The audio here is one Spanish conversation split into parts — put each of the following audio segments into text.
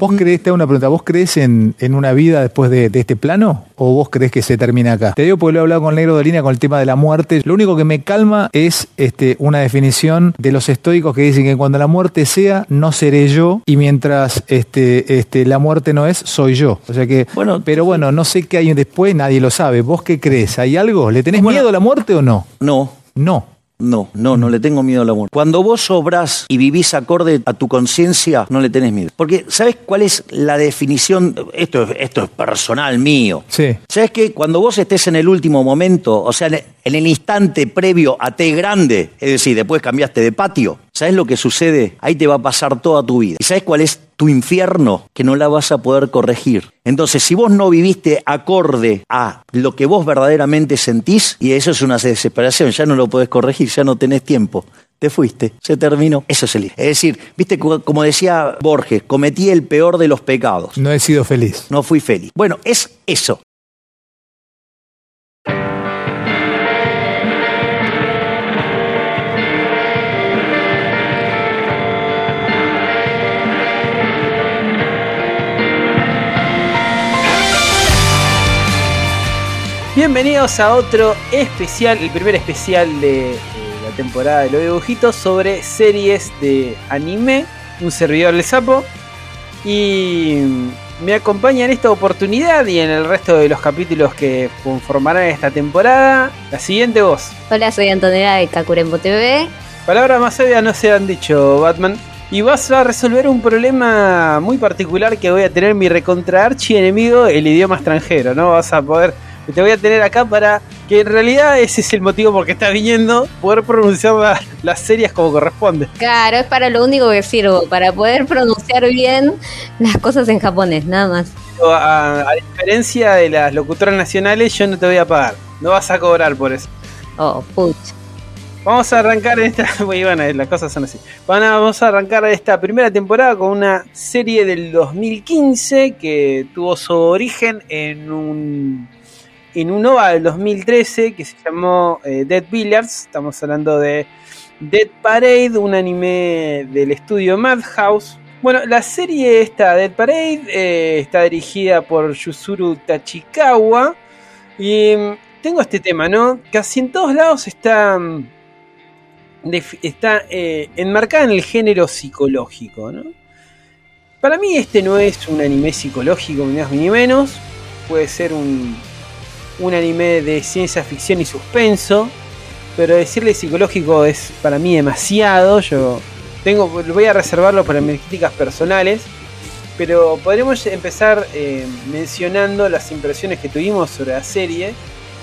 ¿Vos crees, te hago una pregunta, ¿vos crees en, en una vida después de, de este plano? ¿O vos crees que se termina acá? Te digo porque lo he hablado con Negro Dolina con el tema de la muerte. Lo único que me calma es este, una definición de los estoicos que dicen que cuando la muerte sea, no seré yo, y mientras este, este, la muerte no es, soy yo. O sea que, Bueno, pero bueno, no sé qué hay después, nadie lo sabe. ¿Vos qué crees? ¿Hay algo? ¿Le tenés Bueno. miedo a la muerte o no? No, No. No, no, no le tengo miedo a la muerte. Cuando vos obrás y vivís acorde a tu conciencia, no le tenés miedo. Porque, ¿sabes cuál es la definición? Esto, es- esto es personal mío. Sí. ¿Sabes que Cuando vos estés en el último momento, o sea, en en el instante previo a T grande, es decir, después cambiaste de patio, ¿sabes lo que sucede? Ahí te va a pasar toda tu vida. ¿Y sabes cuál es tu infierno? Que no la vas a poder corregir. Entonces, si vos no viviste acorde a lo que vos verdaderamente sentís, y eso es una desesperación, ya no lo podés corregir, ya no tenés tiempo. Te fuiste, se terminó. Eso es el. Es decir, viste, como decía Borges, cometí el peor de los pecados. No he sido feliz. No fui feliz. Bueno, es eso. Bienvenidos a otro especial, el primer especial de, eh, la temporada de los dibujitos sobre series de anime. Un servidor del sapo. Y me acompaña en esta oportunidad y en el resto de los capítulos que conformarán esta temporada. La siguiente voz. Hola, soy Antonella de Kakurembo TV. Palabras más sabias no se han dicho, Batman. Y vas a resolver un problema muy particular que voy a tener mi recontra archi enemigo, el idioma extranjero, ¿no? Vas a poder. Te voy a tener acá para que en realidad ese es el motivo por que estás viniendo, poder pronunciar la- las series como corresponde. Claro, es para lo único que sirvo, para poder pronunciar bien las cosas en japonés, nada más. A, a diferencia de las locutoras nacionales, yo no te voy a pagar. No vas a cobrar por eso. Oh, puch. Vamos a arrancar esta. Bueno, las cosas son así. Vamos a arrancar esta primera temporada con una serie del 2015 que tuvo su origen en un. En un OVA del 2013 que se llamó eh, Dead Billiards. Estamos hablando de Dead Parade, un anime del estudio Madhouse. Bueno, la serie esta, Dead Parade, eh, está dirigida por Yusuru Tachikawa. Y mm, tengo este tema, ¿no? Casi en todos lados está, mm, está eh, enmarcada en el género psicológico, ¿no? Para mí este no es un anime psicológico, ni más ni menos. Puede ser un, un anime de ciencia ficción y suspenso. Pero decirle psicológico es para mí demasiado. Yo tengo, voy a reservarlo para mis críticas personales. Pero podríamos empezar eh, mencionando las impresiones que tuvimos sobre la serie.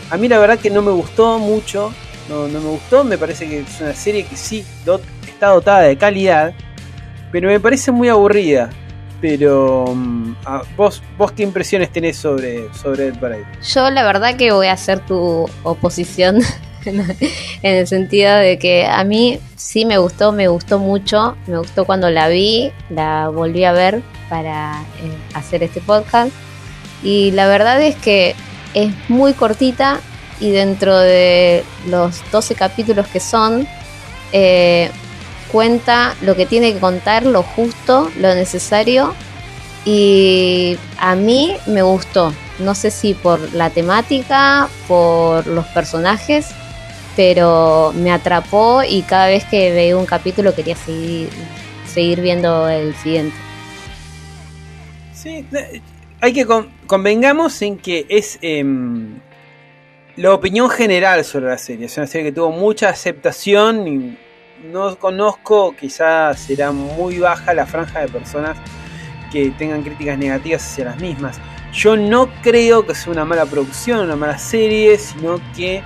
A mí la verdad que no me gustó mucho. No, no me gustó. Me parece que es una serie que sí dot- está dotada de calidad. Pero me parece muy aburrida. Pero mm, ah, vos, vos qué impresiones tenés sobre, sobre el Parade? Yo la verdad que voy a hacer tu oposición en el sentido de que a mí sí me gustó, me gustó mucho, me gustó cuando la vi, la volví a ver para eh, hacer este podcast y la verdad es que es muy cortita y dentro de los 12 capítulos que son, eh, cuenta lo que tiene que contar, lo justo, lo necesario y a mí me gustó. No sé si por la temática, por los personajes, pero me atrapó y cada vez que veía un capítulo quería seguir, seguir viendo el siguiente. Sí, hay que con- convengamos en que es em, la opinión general sobre la serie. Es una serie que tuvo mucha aceptación y no conozco, quizás será muy baja la franja de personas que tengan críticas negativas hacia las mismas. Yo no creo que sea una mala producción, una mala serie, sino que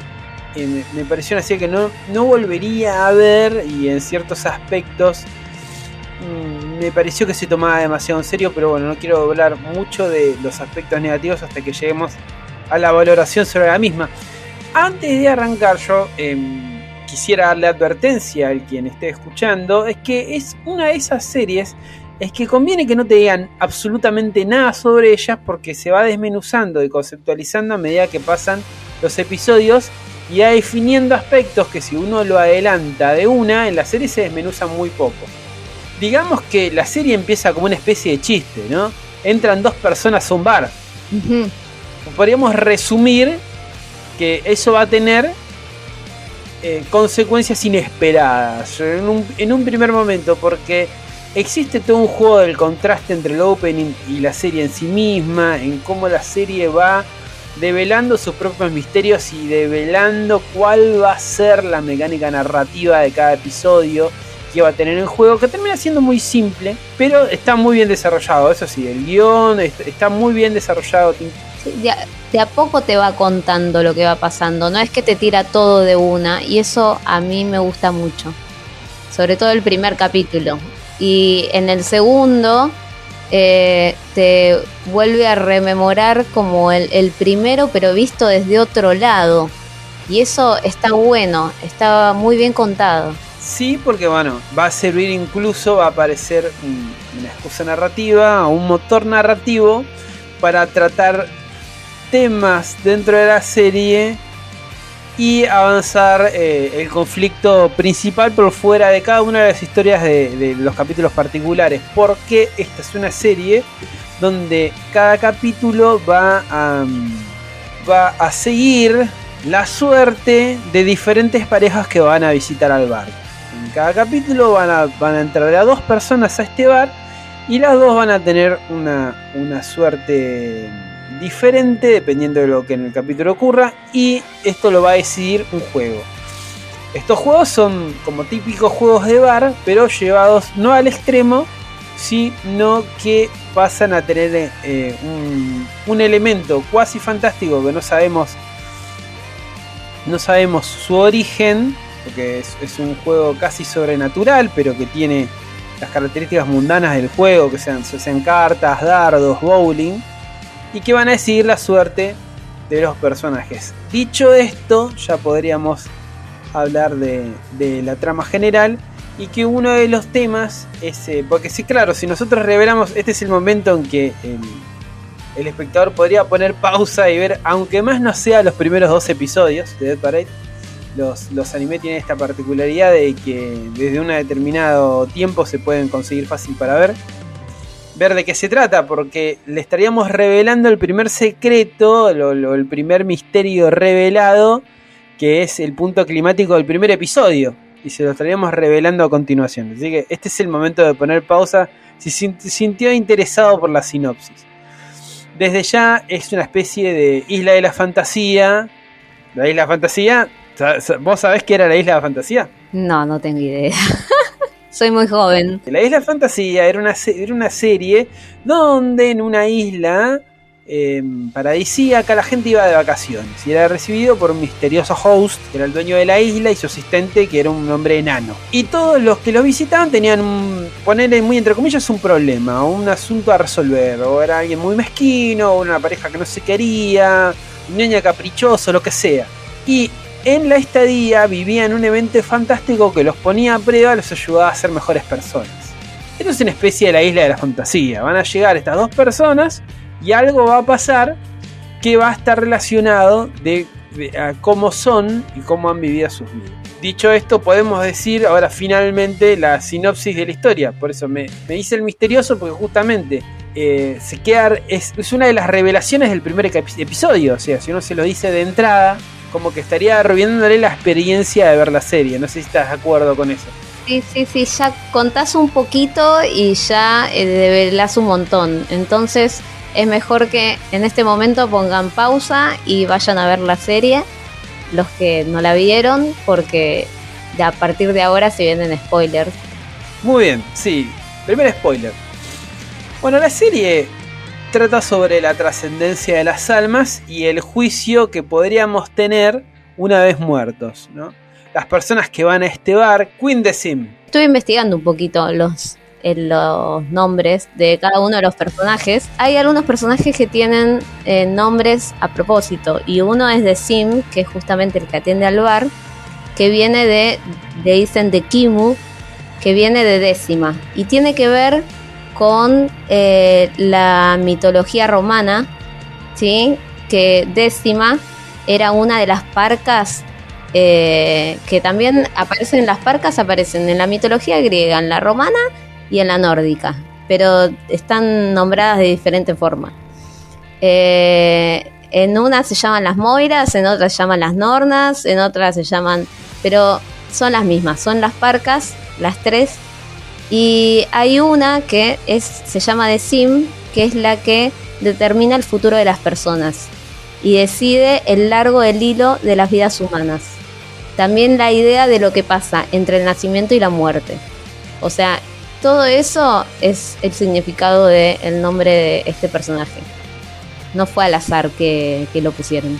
eh, me- pareció una serie que no, no volvería a ver y en ciertos aspectos mm, me pareció que se tomaba demasiado en serio, pero bueno, no quiero hablar mucho de los aspectos negativos hasta que lleguemos a la valoración sobre la misma. Antes de arrancar yo em, quisiera darle advertencia al quien esté escuchando, es que es una de esas series, es que conviene que no te digan absolutamente nada sobre ellas porque se va desmenuzando y conceptualizando a medida que pasan los episodios y va definiendo aspectos que si uno lo adelanta de una, en la serie se desmenuzan muy poco. digamos que la serie empieza como una especie de chiste, ¿no? Entran dos personas a un bar. Podríamos resumir que eso va a tener eh, consecuencias inesperadas en un, en un primer momento, porque existe todo un juego del contraste entre el opening y la serie en sí misma, en cómo la serie va develando sus propios misterios y develando cuál va a ser la mecánica narrativa de cada episodio que va a tener en juego, que termina siendo muy simple, pero está muy bien desarrollado, eso sí, el guion est- está muy bien desarrollado, de, a, poco te va contando lo que va pasando, no es que te tira todo de una, y eso a mí me gusta mucho, sobre todo el primer capítulo. Y en el segundo eh, te vuelve a rememorar como el, primero, pero visto desde otro lado. Y eso está bueno, está muy bien contado. Sí, porque bueno, va a servir incluso, va a aparecer un- una excusa narrativa, un motor narrativo para tratar temas dentro de la serie y avanzar eh, el conflicto principal por fuera de cada una de las historias de, los capítulos particulares. Porque esta es una serie donde cada capítulo va a, mm, va a seguir la suerte de diferentes parejas que van a visitar al bar. En cada capítulo van a, van a entrar a dos personas a este bar y las dos van a tener una, una suerte diferente dependiendo de lo que en el capítulo ocurra y esto lo va a decidir un juego. Estos juegos son como típicos juegos de bar, pero llevados no al extremo, sino que pasan a tener eh, un, elemento cuasi fantástico que no sabemos no sabemos su origen, porque es, un juego casi sobrenatural, pero que tiene las características mundanas del juego, que sean cartas, dardos, bowling, y que van a decidir la suerte de los personajes. Dicho esto, ya podríamos hablar de, de la trama general y que uno de los temas es, eh, porque sí, claro, si nosotros revelamos, este es el momento en que el, el espectador podría poner pausa y ver, aunque más no sea los primeros dos episodios de Dead Parade, los, los tienen esta particularidad de que desde un determinado tiempo se pueden conseguir fácil para ver. Ver de qué se trata, porque le estaríamos revelando el primer secreto, lo- el primer misterio revelado, que es el punto climático del primer episodio. Y se lo estaríamos revelando a continuación. Así que este es el momento de poner pausa si sin- sintió interesado por la sinopsis. Desde ya es una especie de isla de la fantasía. La isla de la fantasía. ¿Vos sabés qué era la isla de la fantasía? No, no tengo idea. Soy muy joven. La isla fantasía era una, era una serie donde en una isla eh, paradisíaca la gente iba de vacaciones y era recibido por un misterioso host que era el dueño de la isla y su asistente que era un hombre enano. Y todos los que lo visitaban tenían, un, ponerle muy entre comillas, un problema, un asunto a resolver. O era alguien muy mezquino, o una pareja que no se quería, un niño caprichoso, lo que sea. Y en la estadía vivían un evento fantástico que los ponía a prueba, los ayudaba a ser mejores personas. Esto es una especie de la isla de la fantasía. Van a llegar estas dos personas y algo va a pasar que va a estar relacionado de, a cómo son y cómo han vivido sus vidas. Dicho esto, podemos decir ahora finalmente la sinopsis de la historia. Por eso me, me el misterioso porque justamente eh, se queda, es, es una de las revelaciones del primer epi- episodio. O sea, si uno se lo dice de entrada, como que estaría arruinándole la experiencia de ver la serie. No sé si estás de acuerdo con eso. Sí, sí, sí, ya contás un poquito y ya eh, develás un montón. Entonces es mejor que en este momento pongan pausa y vayan a ver la serie, los que no la vieron, porque de a partir de ahora se vienen spoilers. Muy bien, sí. Primer spoiler. Bueno, la serie trata sobre la trascendencia de las almas y el juicio que podríamos tener una vez muertos, ¿no? Las personas que van a este bar, Queen de Sim. Estuve investigando un poquito los, los nombres de cada uno de los personajes. Hay algunos personajes que tienen eh, nombres a propósito y uno es de Sim, que es justamente el que atiende al bar, que viene de, le dicen de Kimu, que viene de décima y tiene que ver con eh, la mitología romana, ¿sí? que décima era una de las parcas eh, que también aparecen en las parcas, aparecen en la mitología griega, en la romana y en la nórdica, pero están nombradas de diferente forma. Eh, en una se llaman las Moiras, en otra se llaman las Nornas, en otra se llaman... Pero son las mismas, son las parcas, las tres. Y hay una que se llama The Sim, que es la que determina el futuro de las personas y decide el largo del hilo de las vidas humanas. También la idea de lo que pasa entre el nacimiento y la muerte. O sea, todo eso es el significado del nombre de este personaje. No fue al azar que, que lo pusieron.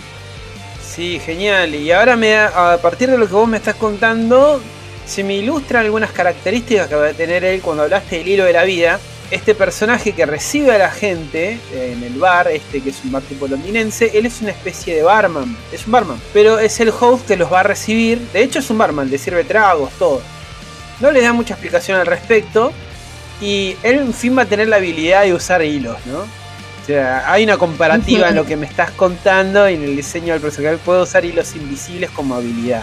Sí, genial. Y ahora me, a partir de lo que vos me estás contando, se me ilustran algunas características que va a tener él cuando hablaste del hilo de la vida este personaje que recibe a la gente eh, en el bar, este que es un bar tipo londinense, él es una especie de barman, es un barman, pero es el host que los va a recibir, de hecho es un barman, le sirve tragos, todo. No le da mucha explicación al respecto y él en fin va a tener la habilidad de usar hilos, ¿no? O sea, hay una comparativa en lo que me estás contando y en el diseño del personaje. Puede usar hilos invisibles como habilidad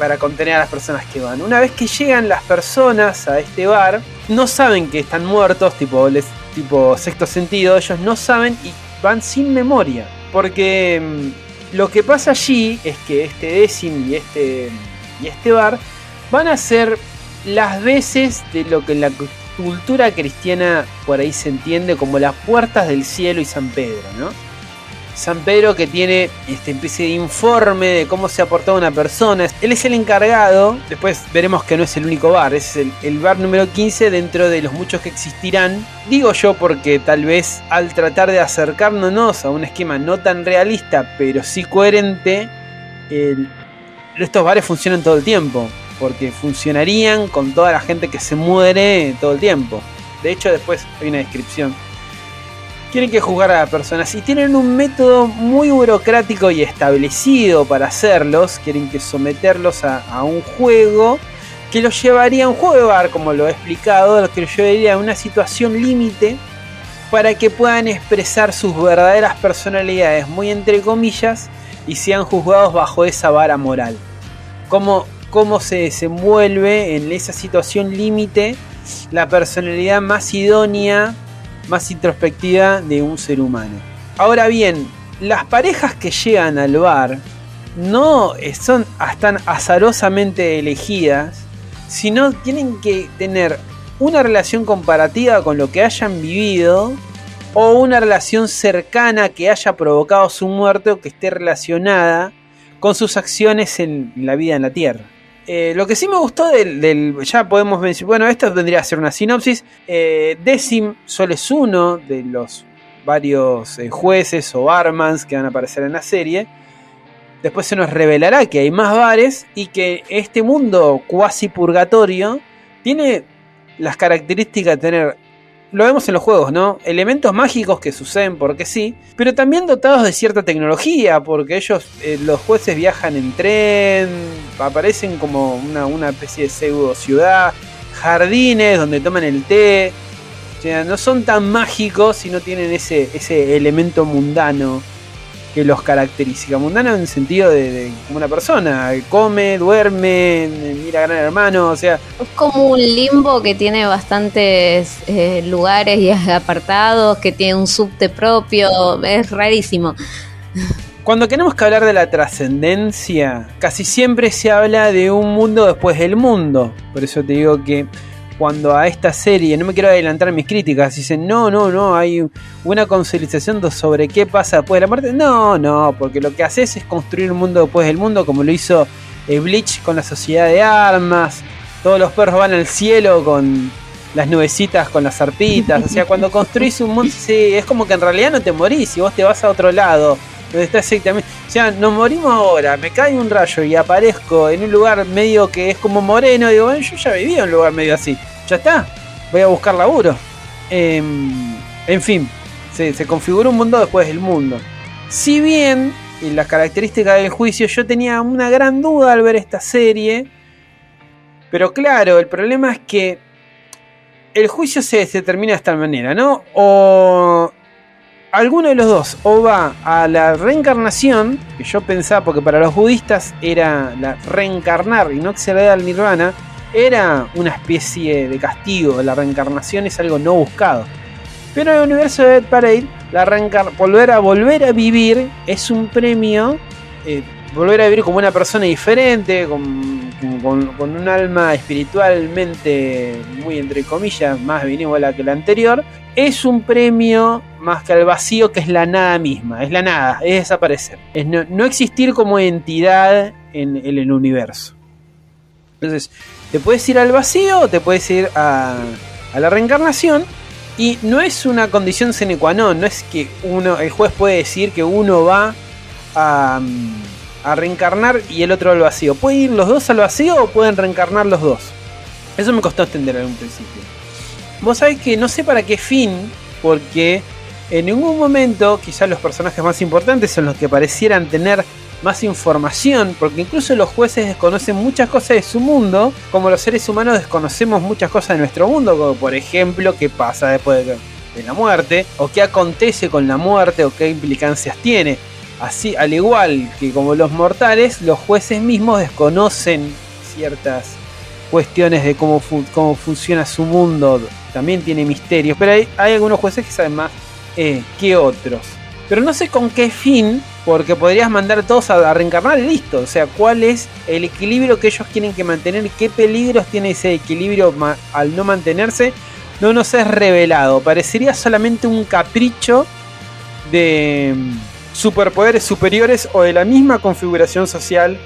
para contener a las personas que van. Una vez que llegan las personas a este bar, no saben que están muertos, tipo, sexto sentido, ellos no saben y van sin memoria. Porque mm, lo que pasa allí es que este Decim y este, y este bar van a ser las veces de lo que en la cultura cristiana por ahí se entiende como las puertas del cielo y San Pedro, ¿no? San Pedro que tiene este especie de informe de cómo se ha portado una persona. Él es el encargado, después veremos que no es el único bar, es el, bar número 15 dentro de los muchos que existirán. Digo yo porque tal vez al tratar de acercarnos a un esquema no tan realista, pero sí coherente, estos bares funcionan todo el tiempo, porque funcionarían con toda la gente que se muere todo el tiempo. De hecho, después hay una descripción quieren que juzgar a las personas y tienen un método muy burocrático y establecido para hacerlos. Quieren que someterlos a, un juego que los llevaría a un juego de bar, como lo he explicado, que los llevaría a una situación límite para que puedan expresar sus verdaderas personalidades, muy entre comillas, y sean juzgados bajo esa vara moral. Cómo, cómo se desenvuelve en esa situación límite la personalidad más idónea más introspectiva de un ser humano. Ahora bien, las parejas que llegan al bar no son están azarosamente elegidas, sino tienen que tener una relación comparativa con lo que hayan vivido o una relación cercana que haya provocado su muerte o que esté relacionada con sus acciones en la vida en la Tierra. Eh, lo que sí me gustó del, Ya podemos mencionar. Bueno, esto tendría que ser una sinopsis. Eh, Decim solo es uno de los varios eh, jueces o barmans que van a aparecer en la serie. Después se nos revelará que hay más bares y que este mundo cuasi purgatorio tiene las características de tener lo vemos en los juegos, ¿no? Elementos mágicos que suceden porque sí, pero también dotados de cierta tecnología, porque ellos, eh, los jueces viajan en tren, aparecen como una, especie de pseudo ciudad, jardines donde toman el té, o sea, no son tan mágicos si no tienen ese, ese elemento mundano que los caracteriza. Mundano en el sentido de, como una persona, come, duerme, mira a Gran Hermano, o sea... Es como un limbo que tiene bastantes eh, lugares y apartados, que tiene un subte propio, es rarísimo. Cuando queremos que hablar de la trascendencia, casi siempre se habla de un mundo después del mundo. Por eso te digo que cuando a esta serie, no me quiero adelantar mis críticas, dicen, no, no, no, hay una consolidación sobre qué pasa después de la muerte. No, no, porque lo que haces es construir un mundo después del mundo, como lo hizo eh, Bleach con la sociedad de armas. Todos los perros van al cielo con las nubecitas, con las arpitas. O sea, cuando construís un mundo, sí, es como que en realidad no te morís y vos te vas a otro lado. Donde está exactamente. O sea, nos morimos ahora, me cae un rayo y aparezco en un lugar medio que es como moreno. Digo, bueno, yo ya vivía en un lugar medio así ya está, voy a buscar laburo. Em, en fin, se, se configura un mundo después del mundo. Si bien, en las características del juicio, yo tenía una gran duda al ver esta serie. Pero claro, el problema es que el juicio se, se termina de esta manera, ¿no? O alguno de los dos, o va a la reencarnación, que yo pensaba, porque para los budistas era la reencarnar y no acceder al nirvana, era una especie de castigo, la reencarnación es algo no buscado. Pero en el universo de Dead Parade, la volver a vivir es un premio, eh, volver a vivir como una persona diferente, con, un alma espiritualmente muy entre comillas, más benévola que la anterior, es un premio más que al vacío que es la nada misma, es la nada, es desaparecer, es no, existir como entidad en, en el universo. Entonces, te puedes ir al vacío o te puedes ir a, la reencarnación. Y no es una condición sine qua non, no es que uno, el juez puede decir que uno va a, a reencarnar y el otro al vacío. ¿Puede ir los dos al vacío o pueden reencarnar los dos? Eso me costó entender en un principio. Vos sabés que no sé para qué fin, porque en ningún momento quizás los personajes más importantes son los que parecieran tener más información, porque incluso los jueces desconocen muchas cosas de su mundo, como los seres humanos desconocemos muchas cosas de nuestro mundo, como por ejemplo qué pasa después de, la muerte, o qué acontece con la muerte, o qué implicancias tiene. Así, al igual que como los mortales, los jueces mismos desconocen ciertas cuestiones de cómo, cómo funciona su mundo, también tiene misterios, pero hay, algunos jueces que saben más eh, que otros. Pero no sé con qué fin, porque podrías mandar todos a, reencarnar y listo. O sea, cuál es el equilibrio que ellos quieren que mantener, qué peligros tiene ese equilibrio al no mantenerse. No nos es revelado. Parecería solamente un capricho de mm, superpoderes superiores o de la misma configuración social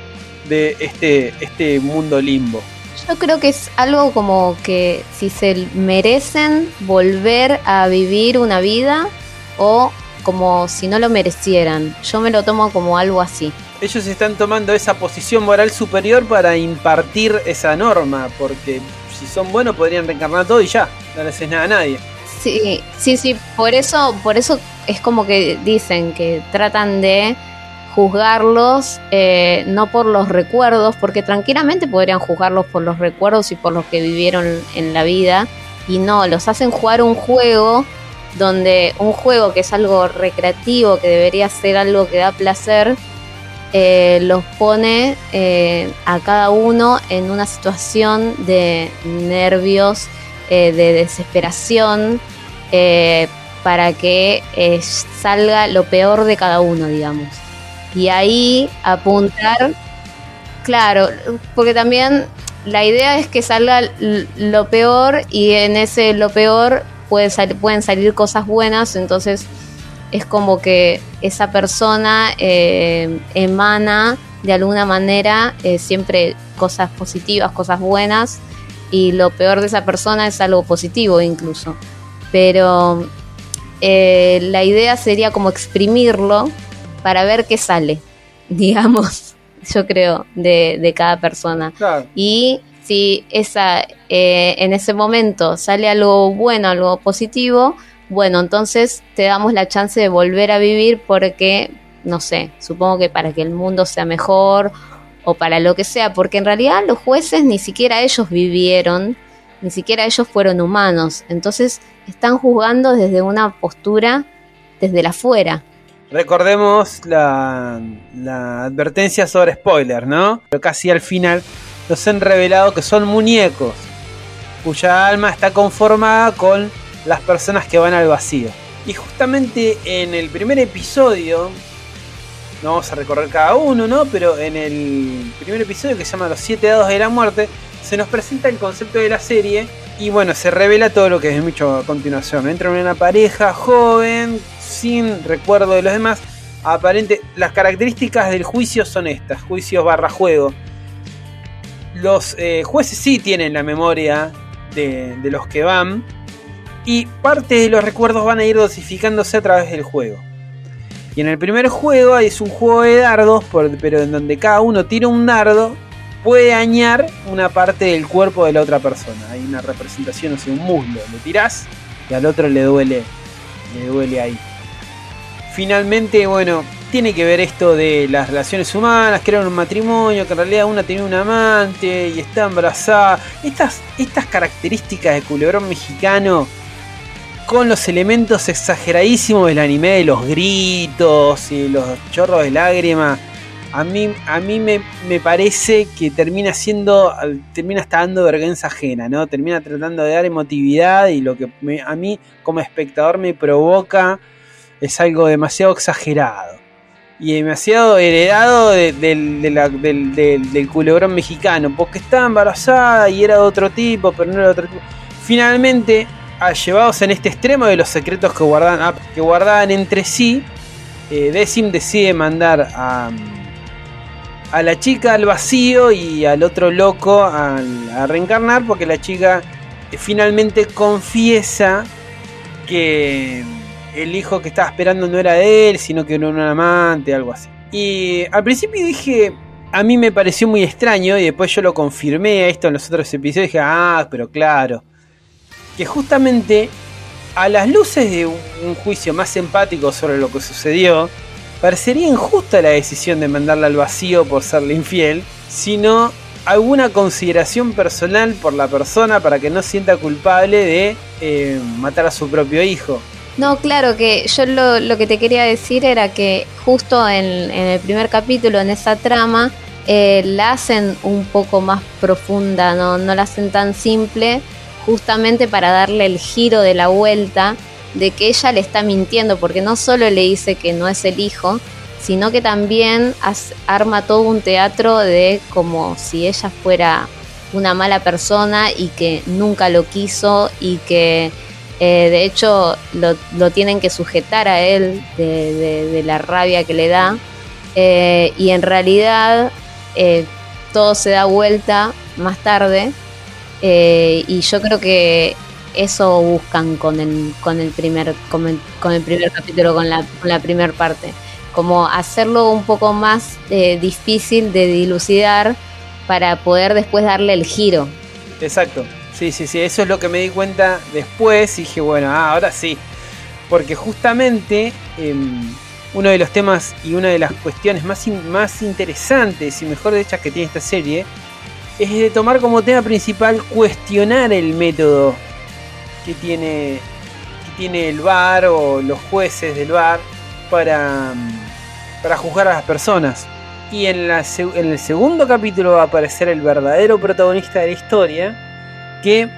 de este, este mundo limbo. Yo creo que es algo como que si se merecen volver a vivir una vida o como si no lo merecieran. Yo me lo tomo como algo así. Ellos están tomando esa posición moral superior para impartir esa norma, porque si son buenos podrían reencarnar todo y ya, no le haces nada a nadie. Sí, sí, sí, por eso, por eso es como que dicen que tratan de juzgarlos eh, no por los recuerdos, porque tranquilamente podrían juzgarlos por los recuerdos y por los que vivieron en la vida, y no, los hacen jugar un juego donde un juego que es algo recreativo, que debería ser algo que da placer, eh, los pone eh, a cada uno en una situación de nervios, eh, de desesperación, para que salga lo peor de cada uno, digamos. Y ahí apuntar, claro, porque también la idea es que salga lo peor y en ese lo peor pueden salir cosas buenas, entonces es como que esa persona eh, emana de alguna manera eh, siempre cosas positivas, cosas buenas, y lo peor de esa persona es algo positivo incluso. Pero eh, la idea sería como exprimirlo para ver qué sale, digamos, yo creo, de, de cada persona. Y si esa, eh, en ese momento sale algo bueno, algo positivo, bueno, entonces te damos la chance de volver a vivir porque, no sé, supongo que para que el mundo sea mejor o para lo que sea, porque en realidad los jueces ni siquiera ellos vivieron, ni siquiera ellos fueron humanos, entonces están juzgando desde una postura desde la fuera. Recordemos la, la advertencia sobre spoiler, ¿no? Pero casi al final nos han revelado que son muñecos, cuya alma está conformada con las personas que van al vacío. Y justamente en el primer episodio, no vamos a recorrer cada uno, ¿no? Pero en el primer episodio que se llama Los siete dados de la muerte, se nos presenta el concepto de la serie y bueno, se revela todo lo que es mucho a continuación. Entra en una pareja joven, sin recuerdo de los demás. Aparente, las características del juicio son estas, juicios barra juego los eh, jueces sí tienen la memoria de, los que van y parte de los recuerdos van a ir dosificándose a través del juego. Y en el primer juego es un juego de dardos, pero en donde cada uno tira un dardo, puede dañar una parte del cuerpo de la otra persona. Hay una representación, o sea, un muslo. Le tirás y al otro le duele, le duele ahí. Finalmente, bueno, tiene que ver esto de las relaciones humanas, que era un matrimonio, que en realidad una tenía un amante y está embarazada. Estas, estas características de culebrón mexicano con los elementos exageradísimos del anime de los gritos y los chorros de lágrimas a mí, a mí me, me parece que termina siendo, termina hasta dando vergüenza ajena, ¿no? Termina tratando de dar emotividad y lo que a mí como espectador me provoca es algo demasiado exagerado y demasiado heredado del, culebrón mexicano, porque estaba embarazada y era de otro tipo, pero no era de otro tipo. Finalmente, llevados en este extremo de los secretos que guardaban, que guardaban entre sí, eh, Decim decide mandar a a la chica al vacío y al otro loco a, reencarnar porque la chica eh, finalmente confiesa que el hijo que estaba esperando no era de él, sino que era un amante, algo así. Y al principio dije, a mí me pareció muy extraño y después yo lo confirmé esto en los otros episodios. Dije, ah, pero claro. Que justamente a las luces de un juicio más empático sobre lo que sucedió, parecería injusta la decisión de mandarla al vacío por serle infiel, sino alguna consideración personal por la persona para que no sienta culpable de eh, matar a su propio hijo. No, claro que yo lo, que te quería decir era que justo en, el primer capítulo, en esa trama, eh, la hacen un poco más profunda, no, no la hacen tan simple, justamente para darle el giro de la vuelta de que ella le está mintiendo, porque no solo le dice que no es el hijo, sino que también arma todo un teatro de como si ella fuera una mala persona y que nunca lo quiso y que eh, de hecho lo, tienen que sujetar a él de, la rabia que le da eh, y en realidad eh, todo se da vuelta más tarde y yo creo que eso buscan con el, con el primer con el, primer capítulo, con la, con la primera parte. Como hacerlo un poco más eh, difícil de dilucidar para poder después darle el giro. Exacto, sí, sí, sí, eso es lo que me di cuenta después y dije, bueno, ah, ahora sí. Porque justamente em, uno de los temas y una de las cuestiones más, más interesantes y mejor hechas que tiene esta serie es de tomar como tema principal cuestionar el método que tiene, que tiene el bar o los jueces del bar para, para juzgar a las personas. Y en, la, en el segundo capítulo va a aparecer el verdadero protagonista de la historia, que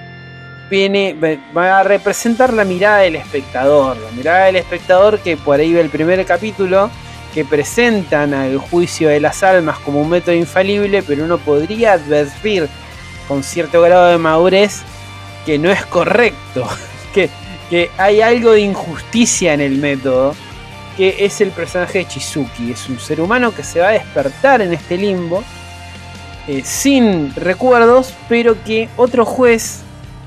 viene, va a representar la mirada del espectador. La mirada del espectador que por ahí ve el primer capítulo, que presentan al juicio de las almas como un método infalible, pero uno podría advertir con cierto grado de madurez que no es correcto, que, que hay algo de injusticia en el método, que es el personaje de Chizuki. Es un ser humano que se va a despertar en este limbo, eh, sin recuerdos, pero que otro juez,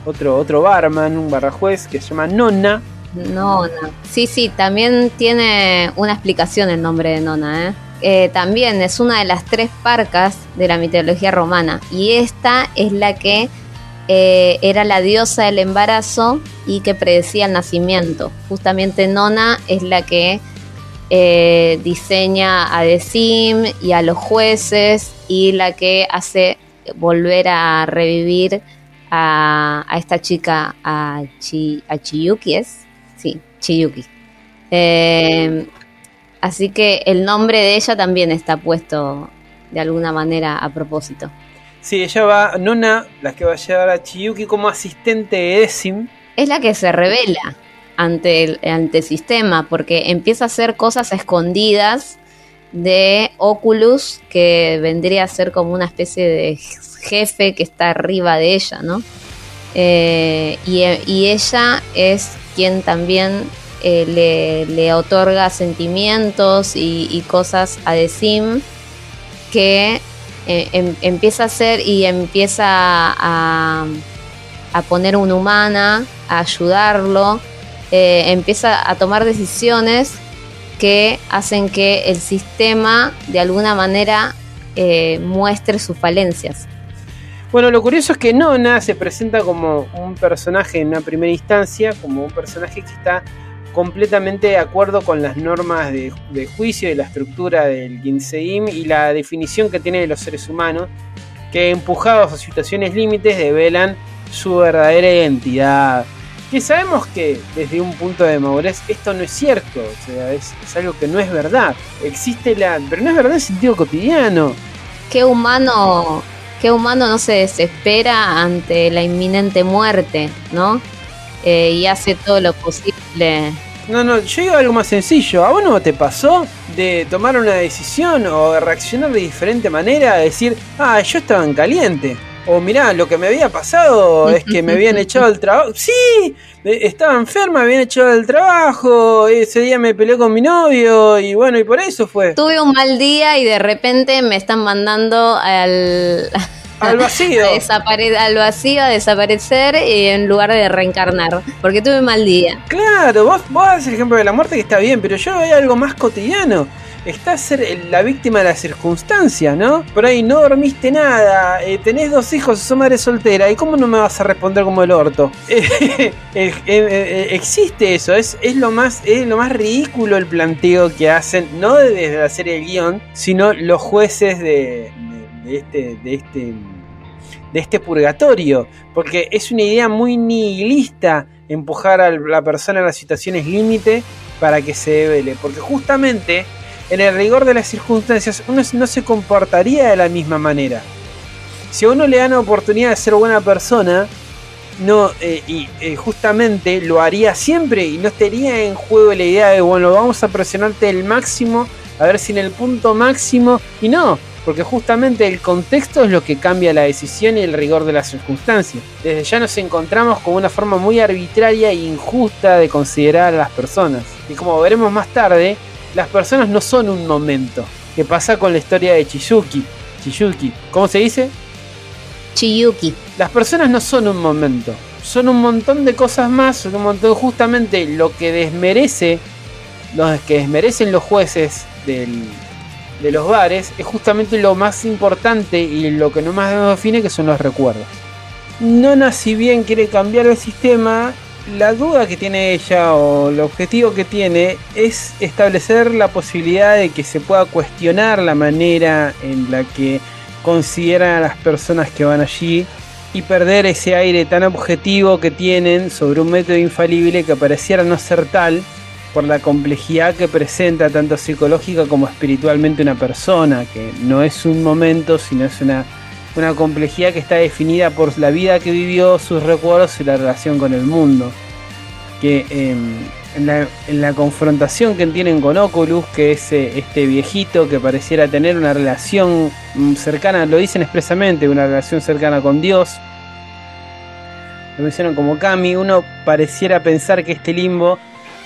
otro, otro barman, un barra juez que se llama Nona. Nona. Sí, sí, también tiene una explicación el nombre de Nona, ¿eh? Eh, también es una de las tres parcas de la mitología romana y esta es la que era la diosa del embarazo y que predecía el nacimiento. Justamente Nona es la que eh, diseña a Decim y a los jueces y la que hace volver a revivir a, esta chica, a, Chiyuki, ¿es? Sí, Chiyuki. Eh, así que el nombre de ella también está puesto de alguna manera a propósito. Sí, ella va, Nona, la que va a llevar a Chiyuki como asistente de Decim. Es la que se revela ante el, ante sistema, porque empieza a hacer cosas escondidas de Oculus, que vendría a ser como una especie de jefe que está arriba de ella, ¿no? Eh, y, ella es quien también eh, le, otorga sentimientos y, cosas a Decim que eh, em, empieza a hacer y empieza a, a, poner una humana, a ayudarlo, eh, empieza a tomar decisiones que hacen que el sistema de alguna manera eh, muestre sus falencias. Bueno, lo curioso es que Nona se presenta como un personaje en una primera instancia, como un personaje que está completamente de acuerdo con las normas de, juicio y la estructura del Ginseim y la definición que tiene de los seres humanos, que empujados a situaciones límites develan su verdadera identidad. Que sabemos que desde un punto de madurez esto no es cierto, o sea, es, es algo que no es verdad. Existe la. pero no es verdad en sentido cotidiano. ¿Qué humano, qué humano no se desespera ante la inminente muerte, ¿no? Eh, y hace todo lo posible. No, no, yo digo algo más sencillo. ¿A vos no te pasó de tomar una decisión o de reaccionar de diferente manera? Decir, ah, yo estaba en caliente. O mirá, lo que me había pasado es que me habían echado del trabajo. Sí, eh, estaba enferma, me habían echado del trabajo. Ese día me peleé con mi novio y bueno, y por eso fue. Tuve un mal día y de repente me están mandando al. Al vacío. al vacío, a desaparecer en lugar de reencarnar. Porque tuve un mal día. Claro, vos, vos das el ejemplo de la muerte que está bien, pero yo veo algo más cotidiano. Estás el- la víctima de la circunstancia, ¿no? Por ahí no dormiste nada, eh, tenés dos hijos, sos madre soltera, ¿y cómo no me vas a responder como el orto? Eh, eh, eh, eh, existe eso, es, es, lo más, es lo más ridículo el planteo que hacen, no desde la serie guion, sino los jueces de, de- este. De este de este purgatorio, porque es una idea muy nihilista empujar a la persona a las situaciones límite para que se devele, porque justamente en el rigor de las circunstancias uno no se comportaría de la misma manera. Si a uno le dan la oportunidad de ser buena persona, no, eh, y eh, justamente lo haría siempre y no estaría en juego la idea de, bueno, vamos a presionarte el máximo, a ver si en el punto máximo, y no, porque justamente el contexto es lo que cambia la decisión y el rigor de las circunstancias. Desde ya nos encontramos con una forma muy arbitraria e injusta de considerar a las personas. Y como veremos más tarde, las personas no son un momento. ¿Qué pasa con la historia de Chiyuki? Chiyuki, ¿cómo se dice? Chiyuki. Las personas no son un momento, son un montón de cosas más, son un montón justamente lo que desmerece, los que desmerecen los jueces del- de los bares, es justamente lo más importante y lo que no más nos define que son los recuerdos. Nona si bien quiere cambiar el sistema, la duda que tiene ella o el objetivo que tiene es establecer la posibilidad de que se pueda cuestionar la manera en la que consideran a las personas que van allí y perder ese aire tan objetivo que tienen sobre un método infalible que pareciera no ser tal por la complejidad que presenta tanto psicológica como espiritualmente una persona, que no es un momento, sino es una, una complejidad que está definida por la vida que vivió, sus recuerdos y la relación con el mundo. Que en, la, en la confrontación que tienen con Oculus, que es eh, este viejito que pareciera tener una relación mm, cercana, lo dicen expresamente, una relación cercana con Dios, lo mencionan como Kami, uno pareciera pensar que este limbo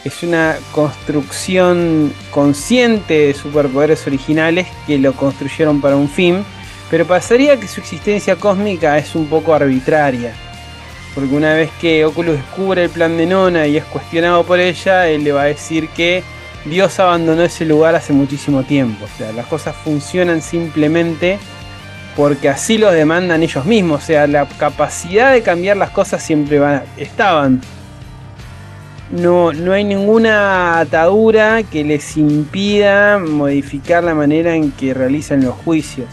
es una construcción consciente de superpoderes originales que lo construyeron para un fin, pero pasaría que su existencia cósmica es un poco arbitraria. Porque una vez que Oculus descubre el plan de Nona y es cuestionado por ella, él le va a decir que Dios abandonó ese lugar hace muchísimo tiempo. O sea, las cosas funcionan simplemente porque así lo demandan ellos mismos. O sea, la capacidad de cambiar las cosas siempre van, estaban. No, no hay ninguna atadura que les impida modificar la manera en que realizan los juicios.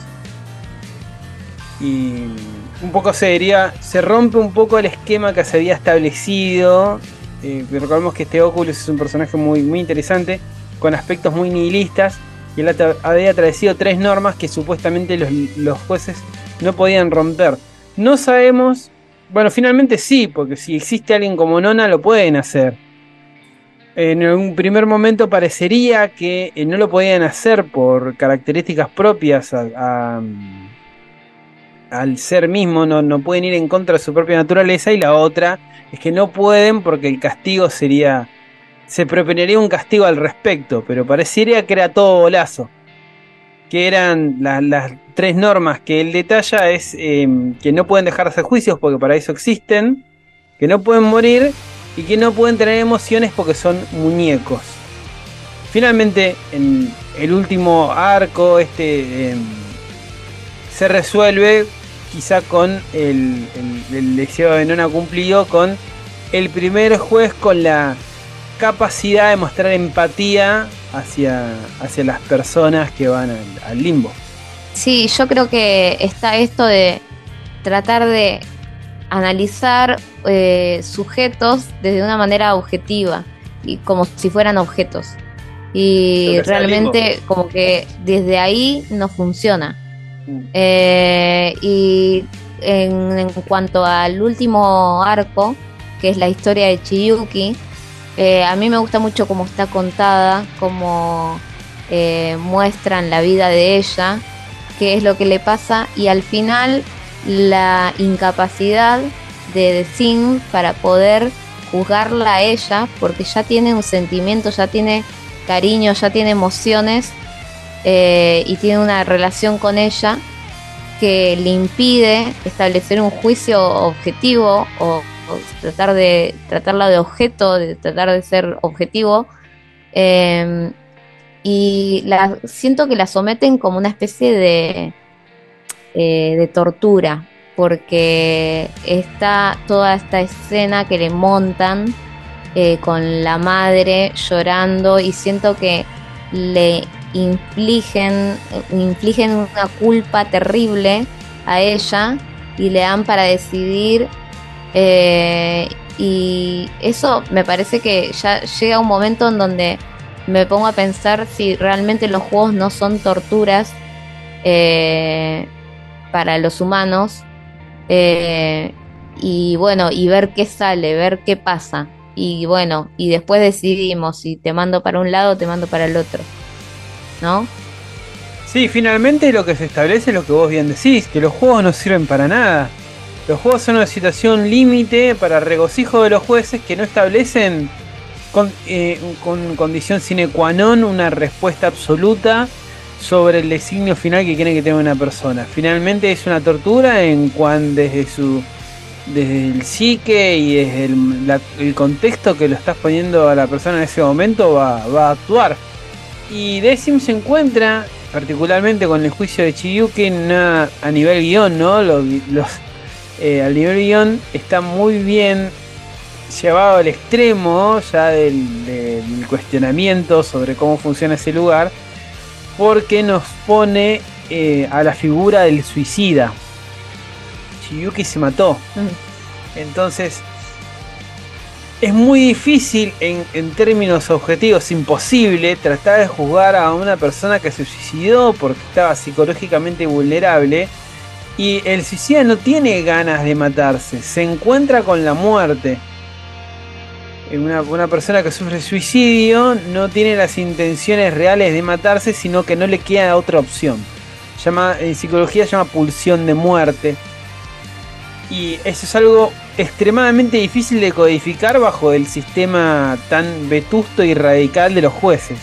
Y un poco se se rompe un poco el esquema que se había establecido. Eh, recordemos que este Oculus es un personaje muy, muy interesante, con aspectos muy nihilistas. Y él había traducido tres normas que supuestamente los, los jueces no podían romper. No sabemos, bueno, finalmente sí, porque si existe alguien como Nona lo pueden hacer. En un primer momento parecería que eh, no lo podían hacer por características propias a, al ser mismo, no, no pueden ir en contra de su propia naturaleza y la otra es que no pueden porque el castigo sería, se propondría un castigo al respecto, pero parecería que era todo bolazo. Que eran la- las tres normas que él detalla es eh, que no pueden dejar de hacer juicios porque para eso existen, que no pueden morir y que no pueden tener emociones porque son muñecos. Finalmente, en el último arco, este... em, se resuelve quizá con el, el- el deseo de Nona cumplido, con el primer juez con la capacidad de mostrar empatía hacia, hacia las personas que van al, al limbo. Sí, yo creo que está esto de tratar de analizar eh, sujetos desde una manera objetiva y como si fueran objetos. Y realmente como que desde ahí no funciona. Eh, y en, cuanto al último arco, que es la historia de Chiyuki, eh, a mí me gusta mucho cómo está contada, cómo muestran la vida de ella, qué es lo que le pasa y al final la incapacidad de The para poder juzgarla a ella, porque ya tiene un sentimiento, ya tiene cariño, ya tiene emociones eh, y tiene una relación con ella que le impide establecer un juicio objetivo o, tratar de tratarla de objeto, de tratar de ser objetivo. Eh, y la, siento que la someten como una especie de, eh, de tortura, porque está toda esta escena que le montan eh, con la madre llorando y siento que le infligen, infligen una culpa terrible a ella y le dan para decidir eh, y eso me parece que ya llega un momento en donde me pongo a pensar si realmente los juegos no son torturas eh, para los humanos. Eh, y bueno, y ver qué sale, ver qué pasa. Y bueno, y después decidimos si te mando para un lado o te mando para el otro. ¿No? Sí, finalmente lo que se establece es lo que vos bien decís, que los juegos no sirven para nada. Los juegos son una situación límite para regocijo de los jueces que no establecen con, eh, con condición sine qua non una respuesta absoluta sobre el designio final que quiere que tenga una persona. Finalmente es una tortura en cuanto desde su desde el psique y desde el, contexto que lo estás poniendo a la persona en ese momento va, a actuar. Y Decim se encuentra, particularmente con el juicio de Chiyuki, a nivel guion, ¿no? Los, eh, al nivel guion está muy bien llevado al extremo ya del, del cuestionamiento sobre cómo funciona ese lugar porque nos pone eh, a la figura del suicida. Chiyuki se mató. Mm. Entonces, es muy difícil en, términos objetivos, imposible tratar de juzgar a una persona que se suicidó porque estaba psicológicamente vulnerable. Y el suicida no tiene ganas de matarse, se encuentra con la muerte. Una, persona que sufre suicidio no tiene las intenciones reales de matarse, sino que no le queda otra opción. Llama, en psicología llama pulsión de muerte. Y eso es algo extremadamente difícil de codificar bajo el sistema tan vetusto y radical de los jueces.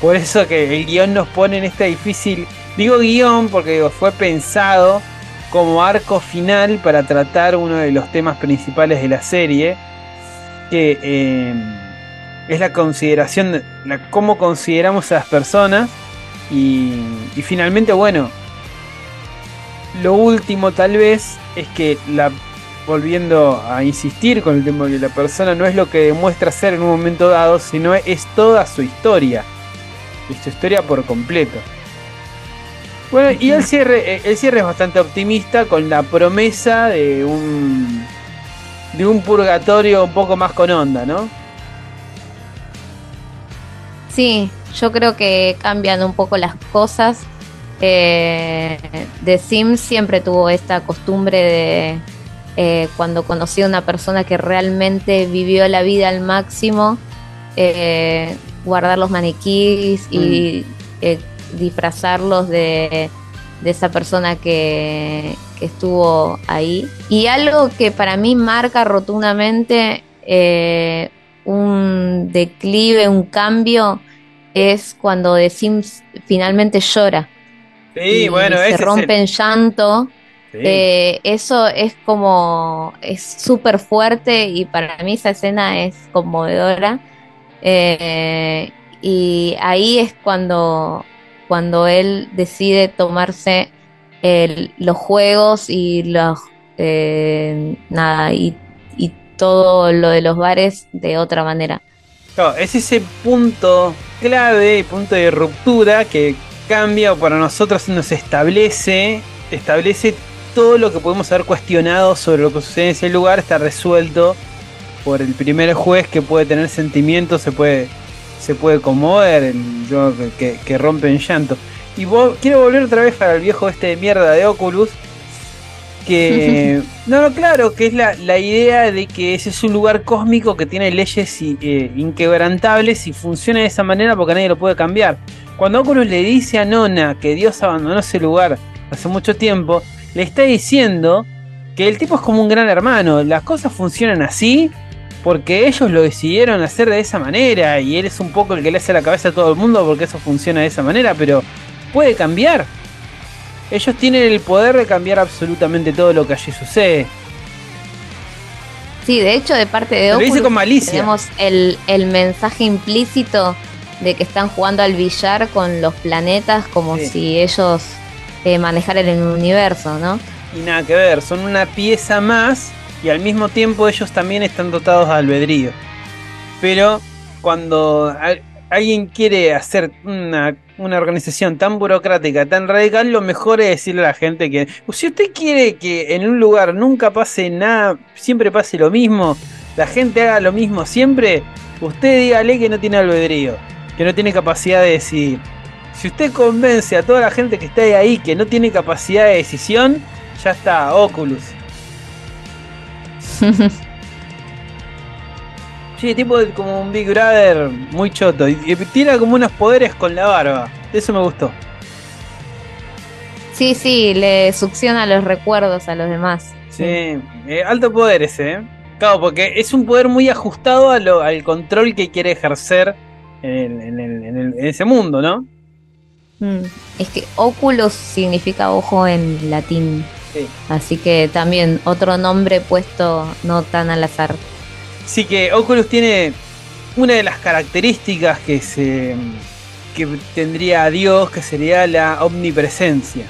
Por eso que el guion nos pone en esta difícil... Digo guion porque fue pensado como arco final para tratar uno de los temas principales de la serie que eh, es la consideración, de cómo consideramos a las personas y, finalmente, bueno, lo último tal vez es que la volviendo a insistir con el tema de que la persona no es lo que demuestra ser en un momento dado, sino es toda su historia. Su historia por completo. Bueno, y el cierre, el cierre es bastante optimista con la promesa de un de un purgatorio un poco más con onda, ¿no? Sí, yo creo que cambian un poco las cosas. Eh, The Sims siempre tuvo esta costumbre de eh, cuando conocí a una persona que realmente vivió la vida al máximo, eh, guardar los maniquís y mm. eh, disfrazarlos de de esa persona que, estuvo ahí. Y algo que para mí marca rotundamente un declive, un cambio, es cuando The Sims finalmente llora. Sí, bueno, se rompe en llanto. Eh, eso es como, es súper fuerte y para mí esa escena es conmovedora. Eh, y ahí es cuando cuando él decide tomarse los juegos y los eh, nada y, todo lo de los bares de otra manera. es ese punto clave, punto de ruptura que cambia o para nosotros nos establece, establece todo lo que podemos haber cuestionado sobre lo que sucede en ese lugar está resuelto por el primer juez que puede tener sentimientos, se puede, se puede conmover, yo, que, que rompe en llanto. Y quiero volver otra vez para el viejo este de mierda de Oculus. Que. no, no, claro, que es la, la, idea de que ese es un lugar cósmico que tiene leyes eh, inquebrantables y funciona de esa manera porque nadie lo puede cambiar. Cuando Oculus le dice a Nona que Dios abandonó ese lugar hace mucho tiempo, le está diciendo que el tipo es como un gran hermano. Las cosas funcionan así porque ellos lo decidieron hacer de esa manera y él es un poco el que le hace la cabeza a todo el mundo porque eso funciona de esa manera, pero puede cambiar. Ellos tienen el poder de cambiar absolutamente todo lo que allí sucede. Sí, de hecho, de parte de Oculus, con malicia. tenemos el, mensaje implícito de que están jugando al billar con los planetas como si ellos eh, manejaran el universo, ¿no? Y nada que ver, son una pieza más y al mismo tiempo ellos también están dotados de albedrío. Pero cuando alguien quiere hacer una, organización tan burocrática, tan radical, lo mejor es decirle a la gente que si usted quiere que en un lugar nunca pase nada, siempre pase lo mismo, la gente haga lo mismo siempre, usted dígale que no tiene albedrío, que no tiene capacidad de decidir. Si usted convence a toda la gente que está ahí que no tiene capacidad de decisión, ya está, Oculus. Sí, tipo como un Big Brother muy choto. Y, tira como unos poderes con la barba. Eso me gustó. Sí, sí, le succiona los recuerdos a los demás. Sí, eh, alto poder ese, ¿eh? Claro, porque es un poder muy ajustado a lo, al control que quiere ejercer en, ese mundo, ¿no? Mm, es que óculos significa ojo en latín. Sí. Así que también otro nombre puesto no tan al azar. Sí que Oculus tiene una de las características que se que tendría Dios, que sería la omnipresencia.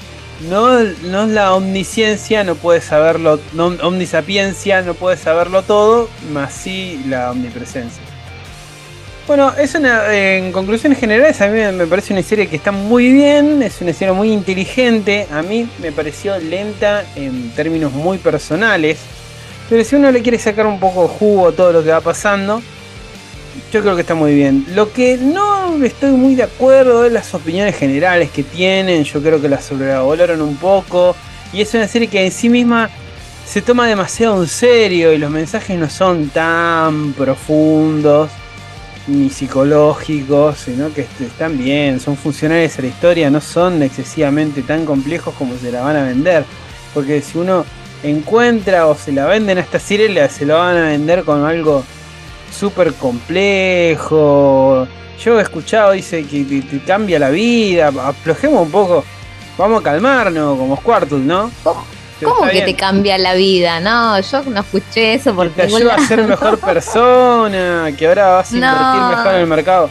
No, no es la omnisciencia, no puede saberlo, no, omnisapiencia, no puede saberlo todo, más sí la omnipresencia. Bueno, es una, en conclusiones generales, a mí me parece una serie que está muy bien, es una serie muy inteligente, a mí me pareció lenta en términos muy personales, pero si uno le quiere sacar un poco de jugo a todo lo que va pasando, yo creo que está muy bien. Lo que no estoy muy de acuerdo es las opiniones generales que tienen. Yo creo que las sobrevaloran un poco. Y es una serie que en sí misma se toma demasiado en serio y los mensajes no son tan profundos ni psicológicos, sino que están bien, son funcionales a la historia, no son excesivamente tan complejos como se la van a vender. Porque si uno encuentra o se la venden a esta serie, se la van a vender con algo súper complejo. Yo he escuchado, dice que te, cambia la vida, aflojemos un poco, vamos a calmarnos como Squirtle, ¿no? ¿Cómo, que te cambia la vida? No, yo no escuché eso porque te ayuda a ser mejor persona, que ahora vas a invertir mejor en el mercado.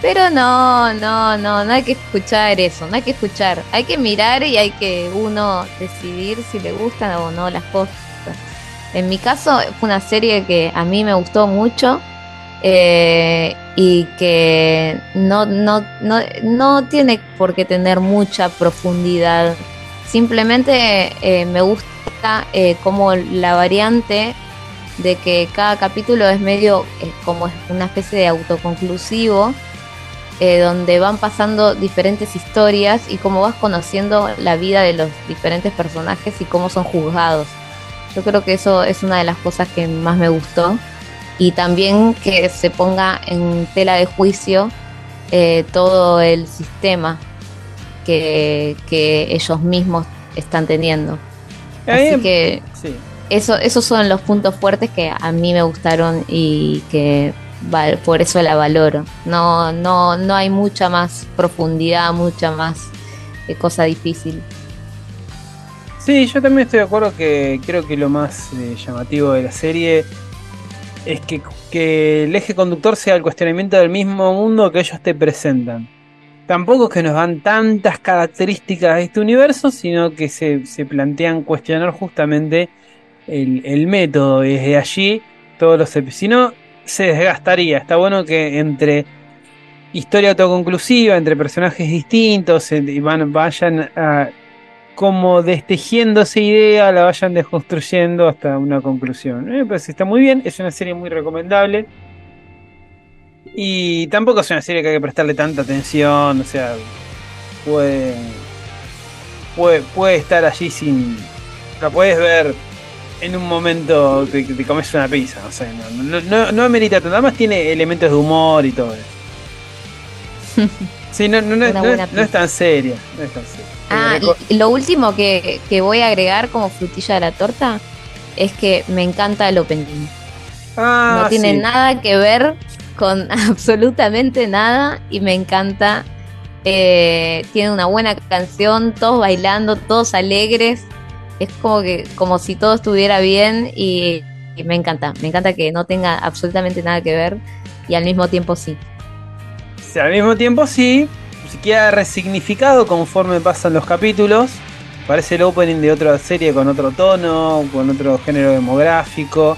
Pero no, no, no, no hay que escuchar eso, no hay que escuchar. Hay que mirar y hay que uno decidir si le gustan o no las cosas. En mi caso fue una serie que a mí me gustó mucho eh, y que no, no, no, no tiene por qué tener mucha profundidad. Simplemente eh, me gusta eh, como la variante de que cada capítulo es medio como una especie de autoconclusivo eh, donde van pasando diferentes historias y cómo vas conociendo la vida de los diferentes personajes y cómo son juzgados. Yo creo que eso es una de las cosas que más me gustó. Y también que se ponga en tela de juicio eh, todo el sistema que, ellos mismos están teniendo. Así que eso, esos son los puntos fuertes que a mí me gustaron y que por eso la valoro. No, no, no hay mucha más profundidad, mucha más eh, cosa difícil. Sí, yo también estoy de acuerdo que creo que lo más eh, llamativo de la serie es que, que, el eje conductor sea el cuestionamiento del mismo mundo que ellos te presentan. Tampoco es que nos dan tantas características de este universo, sino que se, se plantean cuestionar justamente el, el método. Y desde allí todos los... Si no, se desgastaría. Está bueno que entre historia autoconclusiva, entre personajes distintos, van, vayan como destejiendo esa idea, la vayan desconstruyendo hasta una conclusión. Parece que está muy bien, es una serie muy recomendable. Y tampoco es una serie que hay que prestarle tanta atención, o sea, puede, puede, puede estar allí sin... La puedes ver en un momento que te comes una pizza, o sea, no, no, no, no amerita tanto, nada más tiene elementos de humor y todo eso. Sí, no, no, no, no- es tan seria, no es tan seria. Ah, y lo último que, que voy a agregar como frutilla de la torta es que me encanta el opening. Ah, no tiene sí. nada que ver con absolutamente nada y me encanta. Eh, tiene una buena canción, todos bailando, todos alegres. Es como que como si todo estuviera bien y, me encanta. Me encanta que no tenga absolutamente nada que ver y al mismo tiempo sí. Sí, al mismo tiempo sí, se queda resignificado conforme pasan los capítulos. Parece el opening de otra serie con otro tono, con otro género demográfico.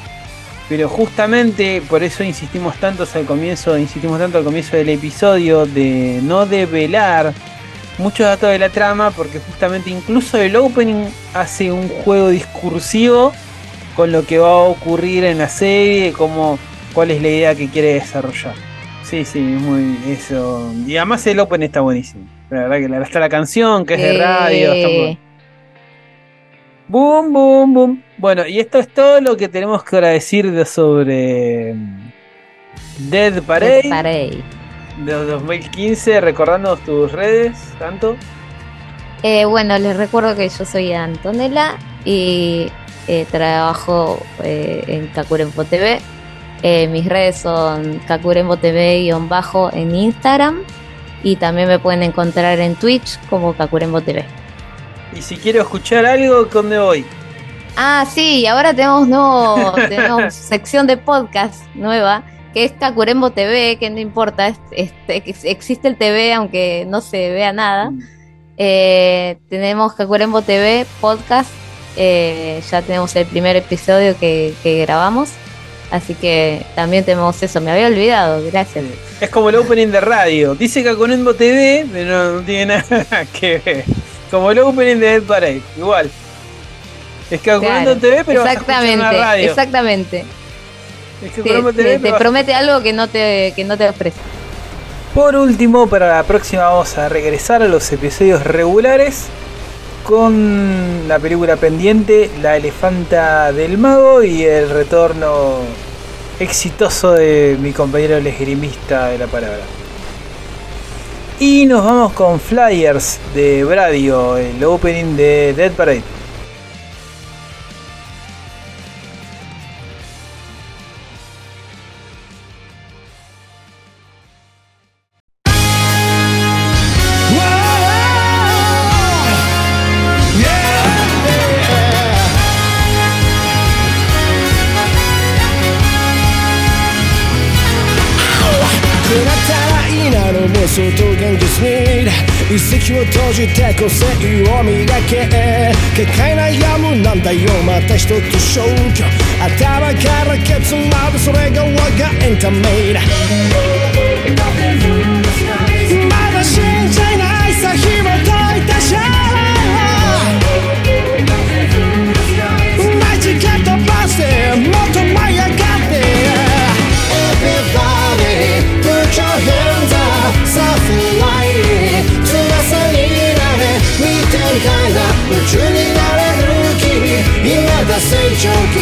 Pero justamente por eso insistimos tanto al comienzo, insistimos tanto al comienzo del episodio de no develar muchos datos de la trama, porque justamente incluso el opening hace un juego discursivo con lo que va a ocurrir en la serie, como cuál es la idea que quiere desarrollar. Sí, sí, muy eso. Y además el open está buenísimo. La verdad que la, hasta la canción, que es de radio, está muy- Eh, Boom, boom, boom. Bueno, y esto es todo lo que tenemos que decir de sobre mm, Dead Parade Parade. de 2015. Recordándonos tus redes, tanto. Eh, bueno, les recuerdo que yo soy Antonella y eh, trabajo eh, en Kakurembo TV. Mis redes son Kakurembo TV-bajo en Instagram y también me pueden encontrar en Twitch como Kakurembo TV. Y si quiero escuchar algo, ¿dónde voy? Ah, sí, ahora tenemos nuevo, tenemos sección de podcast nueva que es Kakurembo TV, que no importa, es- existe el TV aunque no se vea nada. Eh, tenemos Kakurembo TV podcast. eh, ya tenemos el primer episodio que, que grabamos. Así que también tenemos eso. Me había olvidado, gracias. Es como el opening de radio. Dice Kakunembo TV, pero no, no tiene nada que ver. Como el opening de Dead Parade, igual. Es Kakunembo Claro, TV, pero vas a exactamente, radio. exactamente. Es Te, Kakunembo TV, te- pero te promete algo que no te, que no te ofrece. Por último, para la próxima vamos a regresar a los episodios regulares con la película pendiente La elefanta del mago y el retorno exitoso de mi compañero el esgrimista de la palabra. Y nos vamos con Flyers de Bradio, el opening de Dead Parade. く遺跡を閉じて個性を磨け結界悩むなんだよ。また一つ消去頭から結論それが我がエンタメだ。you